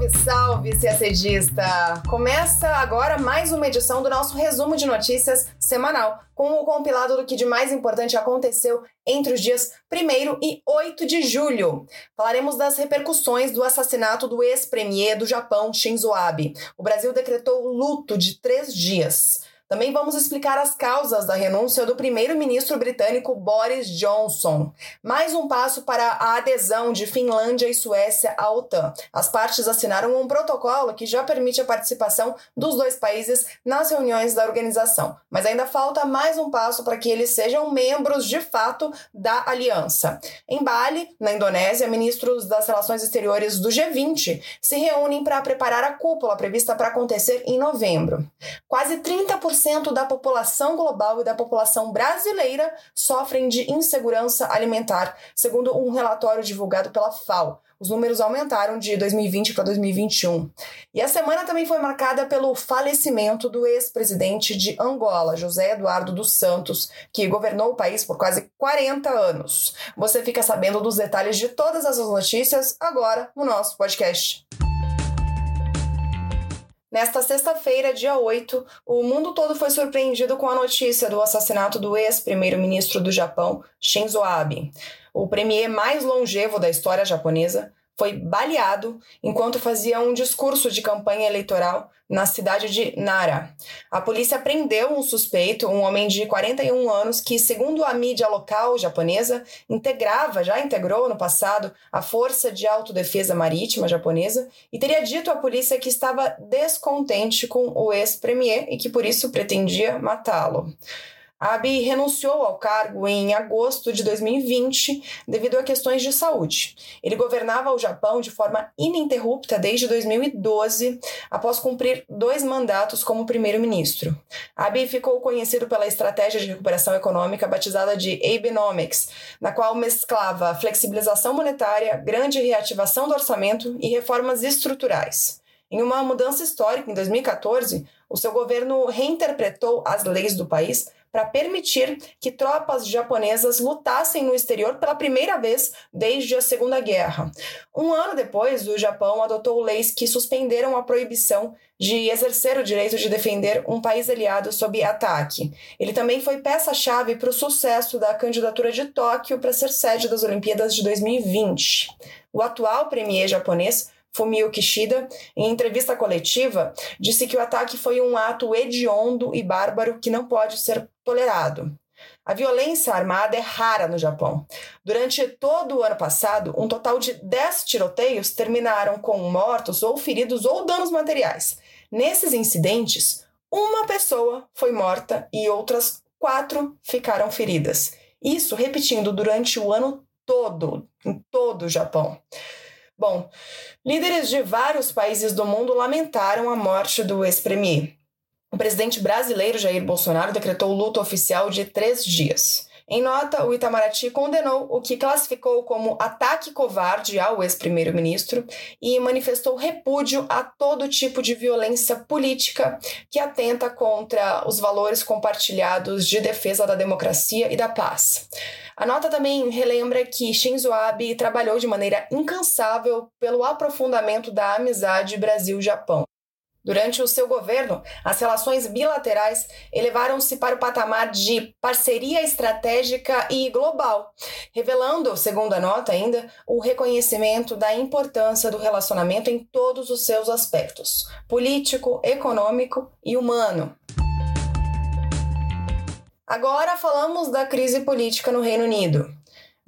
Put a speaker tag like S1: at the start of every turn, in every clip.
S1: Salve, salve, CACDista! Começa agora mais uma edição do nosso resumo de notícias semanal, com o compilado do que de mais importante aconteceu entre os dias 1 e 8 de julho. Falaremos das repercussões do assassinato do ex-premier do Japão, Shinzo Abe. O Brasil decretou luto de três dias. Também vamos explicar as causas da renúncia do primeiro-ministro britânico Boris Johnson. Mais um passo para a adesão de Finlândia e Suécia à OTAN. As partes assinaram um protocolo que já permite a participação dos dois países nas reuniões da organização. Mas ainda falta mais um passo para que eles sejam membros de fato da aliança. Em Bali, na Indonésia, ministros das relações exteriores do G20 se reúnem para preparar a cúpula prevista para acontecer em novembro. Quase 30% 10% da população global e da população brasileira sofrem de insegurança alimentar, segundo um relatório divulgado pela FAO. Os números aumentaram de 2020 para 2021. E a semana também foi marcada pelo falecimento do ex-presidente de Angola, José Eduardo dos Santos, que governou o país por quase 40 anos. Você fica sabendo dos detalhes de todas essas notícias agora no nosso podcast. Nesta sexta-feira, dia 8, o mundo todo foi surpreendido com a notícia do assassinato do ex-primeiro-ministro do Japão, Shinzo Abe. O premier mais longevo da história japonesa foi baleado enquanto fazia um discurso de campanha eleitoral na cidade de Nara. A polícia prendeu um suspeito, um homem de 41 anos, que, segundo a mídia local japonesa, integrava, já integrou no passado, a Força de Autodefesa Marítima japonesa e teria dito à polícia que estava descontente com o ex-premier e que por isso pretendia matá-lo. Abe renunciou ao cargo em agosto de 2020 devido a questões de saúde. Ele governava o Japão de forma ininterrupta desde 2012, após cumprir dois mandatos como primeiro-ministro. Abe ficou conhecido pela estratégia de recuperação econômica batizada de Abenomics, na qual mesclava flexibilização monetária, grande reativação do orçamento e reformas estruturais. Em uma mudança histórica em 2014, o seu governo reinterpretou as leis do país para permitir que tropas japonesas lutassem no exterior pela primeira vez desde a Segunda Guerra. Um ano depois, o Japão adotou leis que suspenderam a proibição de exercer o direito de defender um país aliado sob ataque. Ele também foi peça-chave para o sucesso da candidatura de Tóquio para ser sede das Olimpíadas de 2020. O atual premier japonês Fumio Kishida, em entrevista coletiva, disse que o ataque foi um ato hediondo e bárbaro que não pode ser tolerado. A violência armada é rara no Japão. Durante todo o ano passado, um total de 10 tiroteios terminaram com mortos ou feridos ou danos materiais. Nesses incidentes, uma pessoa foi morta e outras quatro ficaram feridas. Isso repetindo durante o ano todo, em todo o Japão. Bom, líderes de vários países do mundo lamentaram a morte do ex-premier. O presidente brasileiro Jair Bolsonaro decretou luto oficial de três dias. Em nota, o Itamaraty condenou o que classificou como ataque covarde ao ex-primeiro-ministro e manifestou repúdio a todo tipo de violência política que atenta contra os valores compartilhados de defesa da democracia e da paz. A nota também relembra que Shinzo Abe trabalhou de maneira incansável pelo aprofundamento da amizade Brasil-Japão. Durante o seu governo, as relações bilaterais elevaram-se para o patamar de parceria estratégica e global, revelando, segundo a nota ainda, o reconhecimento da importância do relacionamento em todos os seus aspectos político, econômico e humano. Agora falamos da crise política no Reino Unido.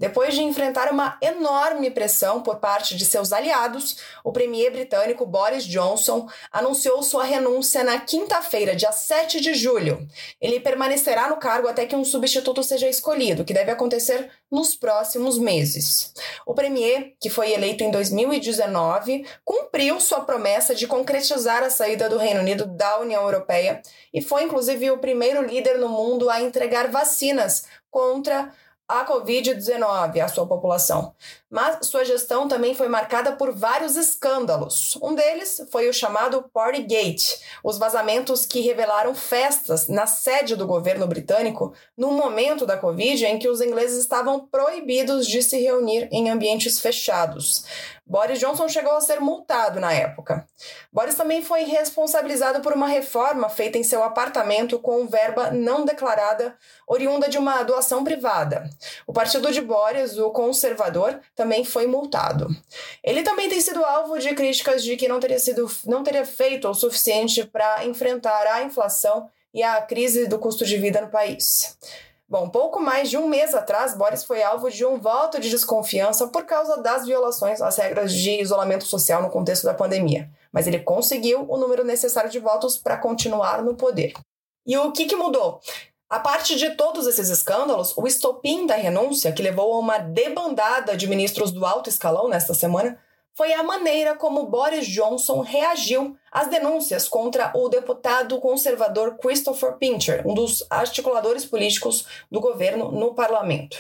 S1: Depois de enfrentar uma enorme pressão por parte de seus aliados, o premier britânico Boris Johnson anunciou sua renúncia na quinta-feira, dia 7 de julho. Ele permanecerá no cargo até que um substituto seja escolhido, que deve acontecer nos próximos meses. O premier, que foi eleito em 2019, cumpriu sua promessa de concretizar a saída do Reino Unido da União Europeia e foi inclusive o primeiro líder no mundo a entregar vacinas contra a Covid-19 à sua população. Mas sua gestão também foi marcada por vários escândalos. Um deles foi o chamado Partygate, os vazamentos que revelaram festas na sede do governo britânico no momento da Covid em que os ingleses estavam proibidos de se reunir em ambientes fechados. Boris Johnson chegou a ser multado na época. Boris também foi responsabilizado por uma reforma feita em seu apartamento com verba não declarada, oriunda de uma doação privada. O partido de Boris, o conservador, também foi multado. Ele também tem sido alvo de críticas de que não teria, sido, não teria feito o suficiente para enfrentar a inflação e a crise do custo de vida no país. Bom, pouco mais de um mês atrás, Boris foi alvo de um voto de desconfiança por causa das violações às regras de isolamento social no contexto da pandemia. Mas ele conseguiu o número necessário de votos para continuar no poder. E o que, que mudou? A parte de todos esses escândalos, o estopim da renúncia, que levou a uma debandada de ministros do alto escalão nesta semana, foi a maneira como Boris Johnson reagiu às denúncias contra o deputado conservador Christopher Pincher, um dos articuladores políticos do governo no parlamento.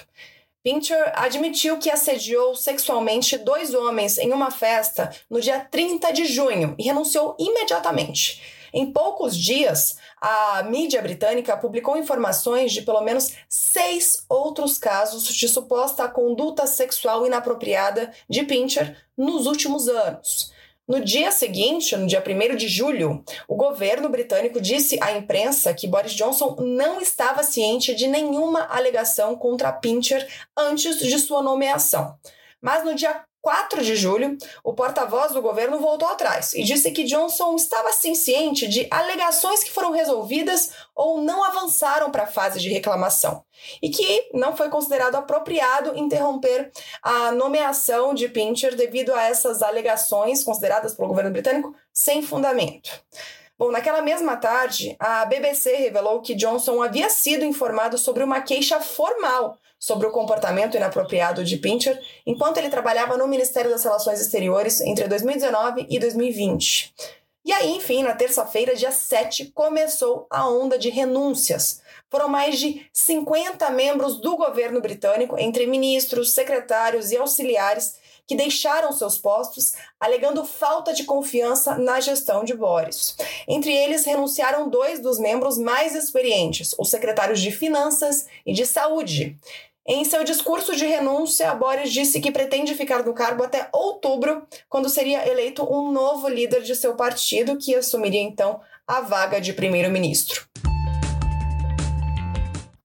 S1: Pincher admitiu que assediou sexualmente dois homens em uma festa no dia 30 de junho e renunciou imediatamente. Em poucos dias, a mídia britânica publicou informações de pelo menos seis outros casos de suposta conduta sexual inapropriada de Pincher nos últimos anos. No dia seguinte, no dia 1 de julho, o governo britânico disse à imprensa que Boris Johnson não estava ciente de nenhuma alegação contra Pincher antes de sua nomeação. Mas no dia 4 de julho, o porta-voz do governo voltou atrás e disse que Johnson estava sim ciente de alegações que foram resolvidas ou não avançaram para a fase de reclamação e que não foi considerado apropriado interromper a nomeação de Pincher devido a essas alegações consideradas pelo governo britânico sem fundamento. Bom, naquela mesma tarde, a BBC revelou que Johnson havia sido informado sobre uma queixa formal sobre o comportamento inapropriado de Pincher enquanto ele trabalhava no Ministério das Relações Exteriores entre 2019 e 2020. E aí, enfim, na terça-feira, dia 7, começou a onda de renúncias. Foram mais de 50 membros do governo britânico, entre ministros, secretários e auxiliares, que deixaram seus postos alegando falta de confiança na gestão de Boris. Entre eles, renunciaram dois dos membros mais experientes, os secretários de Finanças e de Saúde. Em seu discurso de renúncia, Boris disse que pretende ficar no cargo até outubro, quando seria eleito um novo líder de seu partido, que assumiria então a vaga de primeiro-ministro.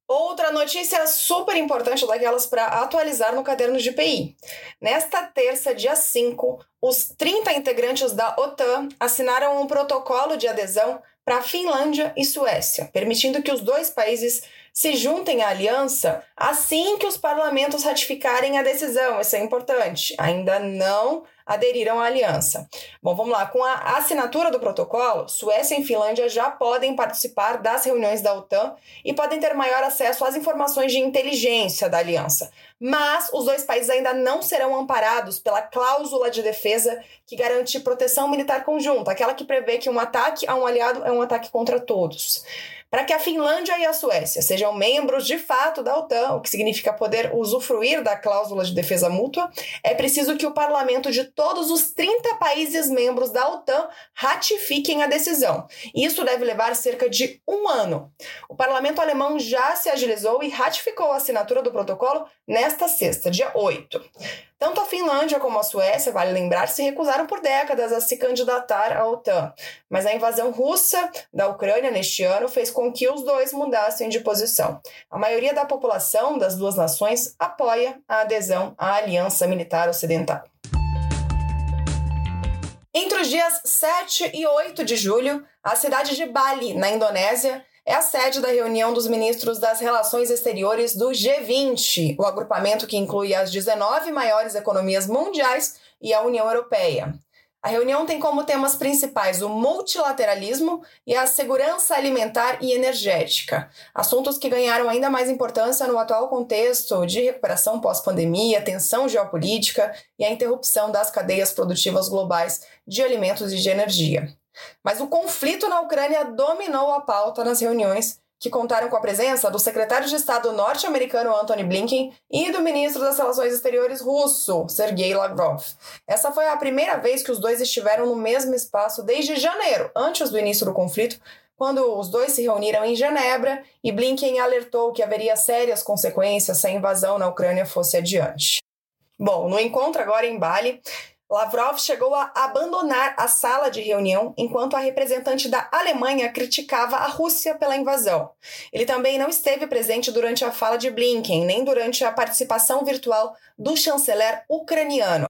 S1: Outra notícia super importante daquelas para atualizar no caderno de PI. Nesta terça, dia 5, os 30 integrantes da OTAN assinaram um protocolo de adesão para Finlândia e Suécia, permitindo que os dois países se juntem à aliança assim que os parlamentos ratificarem a decisão. Isso é importante. Ainda não aderiram à aliança. Bom, vamos lá. Com a assinatura do protocolo, Suécia e Finlândia já podem participar das reuniões da OTAN e podem ter maior acesso às informações de inteligência da aliança. Mas os dois países ainda não serão amparados pela cláusula de defesa que garante proteção militar conjunta, aquela que prevê que um ataque a um aliado é um ataque contra todos. Para que a Finlândia e a Suécia sejam membros de fato da OTAN, o que significa poder usufruir da cláusula de defesa mútua, é preciso que o parlamento de todos os 30 países membros da OTAN ratifiquem a decisão. Isso deve levar cerca de um ano. O parlamento alemão já se agilizou e ratificou a assinatura do protocolo nesta sexta, dia 8. Tanto a Finlândia como a Suécia, vale lembrar, se recusaram por décadas a se candidatar à OTAN, mas a invasão russa da Ucrânia neste ano fez com que os dois mudassem de posição. A maioria da população das duas nações apoia a adesão à Aliança Militar Ocidental. Entre os dias 7 e 8 de julho, a cidade de Bali, na Indonésia, é a sede da reunião dos ministros das Relações Exteriores do G20, o agrupamento que inclui as 19 maiores economias mundiais e a União Europeia. A reunião tem como temas principais o multilateralismo e a segurança alimentar e energética, assuntos que ganharam ainda mais importância no atual contexto de recuperação pós-pandemia, tensão geopolítica e a interrupção das cadeias produtivas globais de alimentos e de energia. Mas o conflito na Ucrânia dominou a pauta nas reuniões que contaram com a presença do secretário de Estado norte-americano Antony Blinken e do ministro das Relações Exteriores russo, Sergei Lavrov. Essa foi a primeira vez que os dois estiveram no mesmo espaço desde janeiro, antes do início do conflito, quando os dois se reuniram em Genebra e Blinken alertou que haveria sérias consequências se a invasão na Ucrânia fosse adiante. Bom, no encontro agora em Bali, Lavrov chegou a abandonar a sala de reunião enquanto a representante da Alemanha criticava a Rússia pela invasão. Ele também não esteve presente durante a fala de Blinken, nem durante a participação virtual do chanceler ucraniano.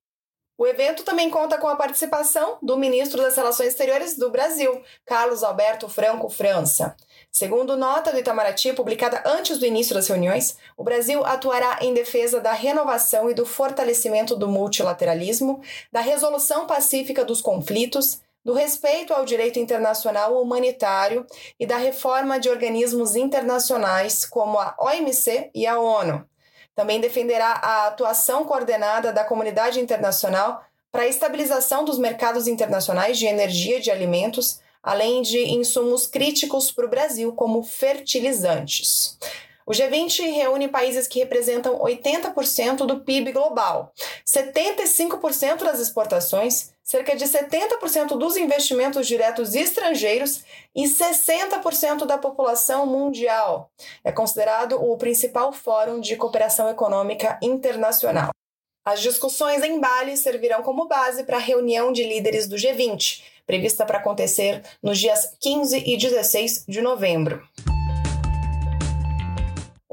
S1: O evento também conta com a participação do ministro das Relações Exteriores do Brasil, Carlos Alberto Franco França. Segundo nota do Itamaraty, publicada antes do início das reuniões, o Brasil atuará em defesa da renovação e do fortalecimento do multilateralismo, da resolução pacífica dos conflitos, do respeito ao direito internacional humanitário e da reforma de organismos internacionais como a OMC e a ONU. Também defenderá a atuação coordenada da comunidade internacional para a estabilização dos mercados internacionais de energia e de alimentos, além de insumos críticos para o Brasil, como fertilizantes. O G20 reúne países que representam 80% do PIB global, 75% das exportações, cerca de 70% dos investimentos diretos estrangeiros e 60% da população mundial. É considerado o principal fórum de cooperação econômica internacional. As discussões em Bali servirão como base para a reunião de líderes do G20, prevista para acontecer nos dias 15 e 16 de novembro.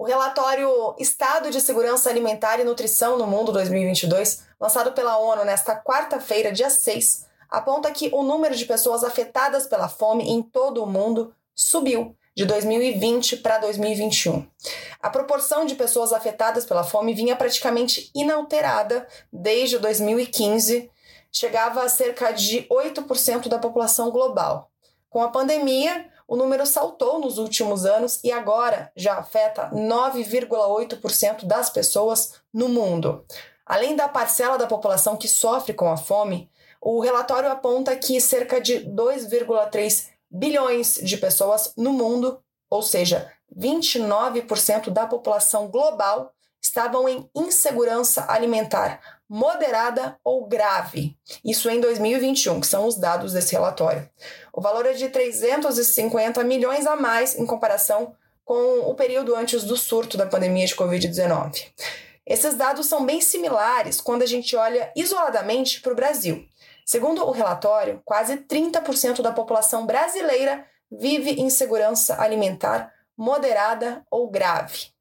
S1: O relatório Estado de Segurança Alimentar e Nutrição no Mundo 2022, lançado pela ONU nesta quarta-feira, dia 6, aponta que o número de pessoas afetadas pela fome em todo o mundo subiu de 2020 para 2021. A proporção de pessoas afetadas pela fome vinha praticamente inalterada desde 2015, chegava a cerca de 8% da população global. Com a pandemia, o número saltou nos últimos anos e agora já afeta 9,8% das pessoas no mundo. Além da parcela da população que sofre com a fome, o relatório aponta que cerca de 2,3 bilhões de pessoas no mundo, ou seja, 29% da população global, estavam em insegurança alimentar moderada ou grave. Isso em 2021, que são os dados desse relatório. O valor é de 350 milhões a mais em comparação com o período antes do surto da pandemia de Covid-19. Esses dados são bem similares quando a gente olha isoladamente para o Brasil. Segundo o relatório, quase 30% da população brasileira vive em insegurança alimentar moderada ou grave.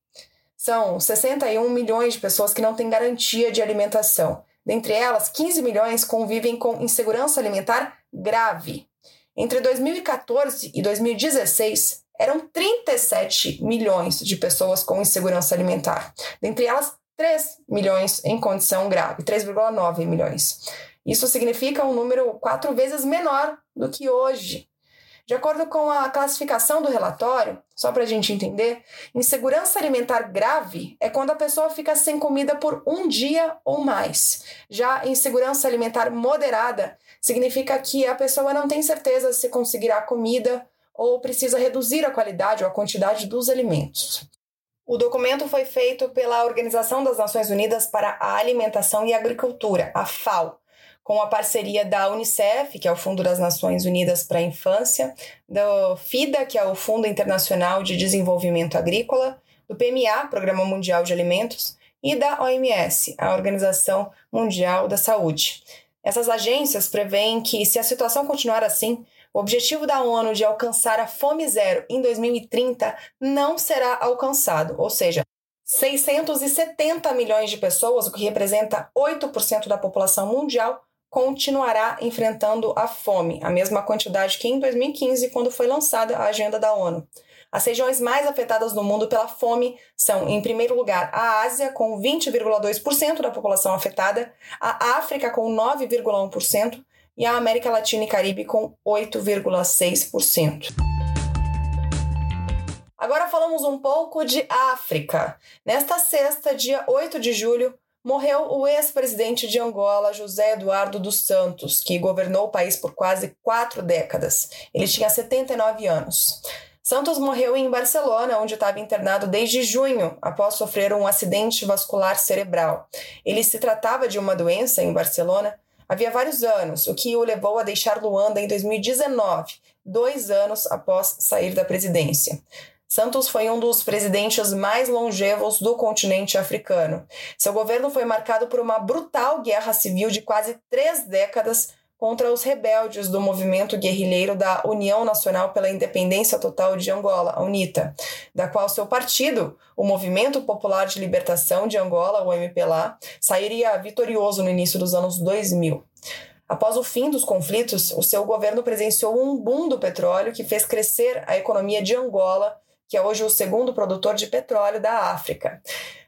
S1: São 61 milhões de pessoas que não têm garantia de alimentação. Dentre elas, 15 milhões convivem com insegurança alimentar grave. Entre 2014 e 2016, eram 37 milhões de pessoas com insegurança alimentar. Dentre elas, 3 milhões em condição grave, 3,9 milhões. Isso significa um número quatro vezes menor do que hoje. De acordo com a classificação do relatório, só para a gente entender, insegurança alimentar grave é quando a pessoa fica sem comida por um dia ou mais. Já insegurança alimentar moderada significa que a pessoa não tem certeza se conseguirá comida ou precisa reduzir a qualidade ou a quantidade dos alimentos. O documento foi feito pela Organização das Nações Unidas para a Alimentação e Agricultura, a FAO, com a parceria da Unicef, que é o Fundo das Nações Unidas para a Infância, do FIDA, que é o Fundo Internacional de Desenvolvimento Agrícola, do PMA, Programa Mundial de Alimentos, e da OMS, a Organização Mundial da Saúde. Essas agências preveem que, se a situação continuar assim, o objetivo da ONU de alcançar a fome zero em 2030 não será alcançado, ou seja, 670 milhões de pessoas, o que representa 8% da população mundial, continuará enfrentando a fome, a mesma quantidade que em 2015, quando foi lançada a agenda da ONU. As regiões mais afetadas no mundo pela fome são, em primeiro lugar, a Ásia, com 20,2% da população afetada, a África, com 9,1%, e a América Latina e Caribe, com 8,6%. Agora falamos um pouco de África. Nesta sexta, dia 8 de julho, morreu o ex-presidente de Angola, José Eduardo dos Santos, que governou o país por quase quatro décadas. Ele tinha 79 anos. Santos morreu em Barcelona, onde estava internado desde junho, após sofrer um acidente vascular cerebral. Ele se tratava de uma doença em Barcelona havia vários anos, o que o levou a deixar Luanda em 2019, dois anos após sair da presidência. Santos foi um dos presidentes mais longevos do continente africano. Seu governo foi marcado por uma brutal guerra civil de quase três décadas contra os rebeldes do movimento guerrilheiro da União Nacional pela Independência Total de Angola, a UNITA, da qual seu partido, o Movimento Popular de Libertação de Angola, o MPLA, sairia vitorioso no início dos anos 2000. Após o fim dos conflitos, o seu governo presenciou um boom do petróleo que fez crescer a economia de Angola que é hoje o segundo produtor de petróleo da África.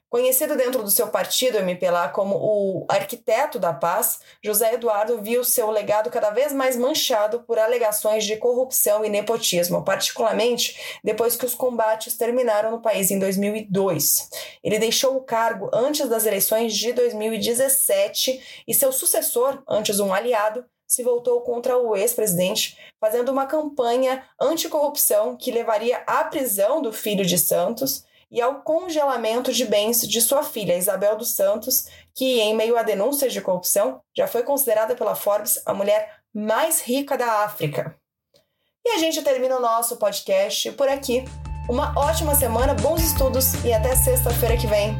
S1: Conhecido dentro do seu partido, MPLA, como o arquiteto da paz, José Eduardo viu seu legado cada vez mais manchado por alegações de corrupção e nepotismo, particularmente depois que os combates terminaram no país em 2002. Ele deixou o cargo antes das eleições de 2017 e seu sucessor, antes um aliado, se voltou contra o ex-presidente, fazendo uma campanha anticorrupção que levaria à prisão do filho de Santos e ao congelamento de bens de sua filha, Isabel dos Santos, que, em meio a denúncias de corrupção, já foi considerada pela Forbes a mulher mais rica da África. E a gente termina o nosso podcast por aqui. Uma ótima semana, bons estudos e até sexta-feira que vem.